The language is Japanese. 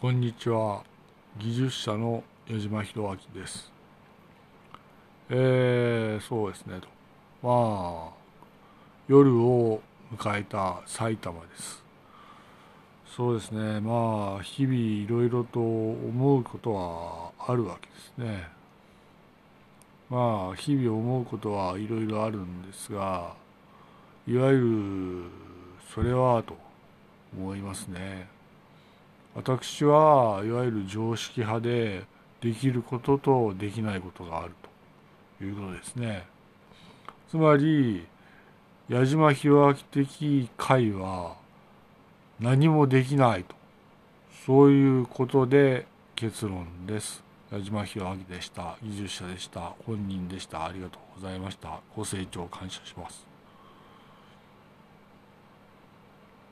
こんにちは。技術者の矢島博明です。えー、そうですね。とまあ夜を迎えた埼玉です。そうですね。まあ日々いろいろと思うことはあるわけですね。まあ日々思うことはいろいろあるんですがいわゆるそれはと思いますね。私はいわゆる常識派でできることとできないことがあるということですね。つまり矢島弘明的会は何もできないと。そういうことで結論です。矢島弘明でした。技術者でした。本人でした。ありがとうございました。ご清聴感謝します。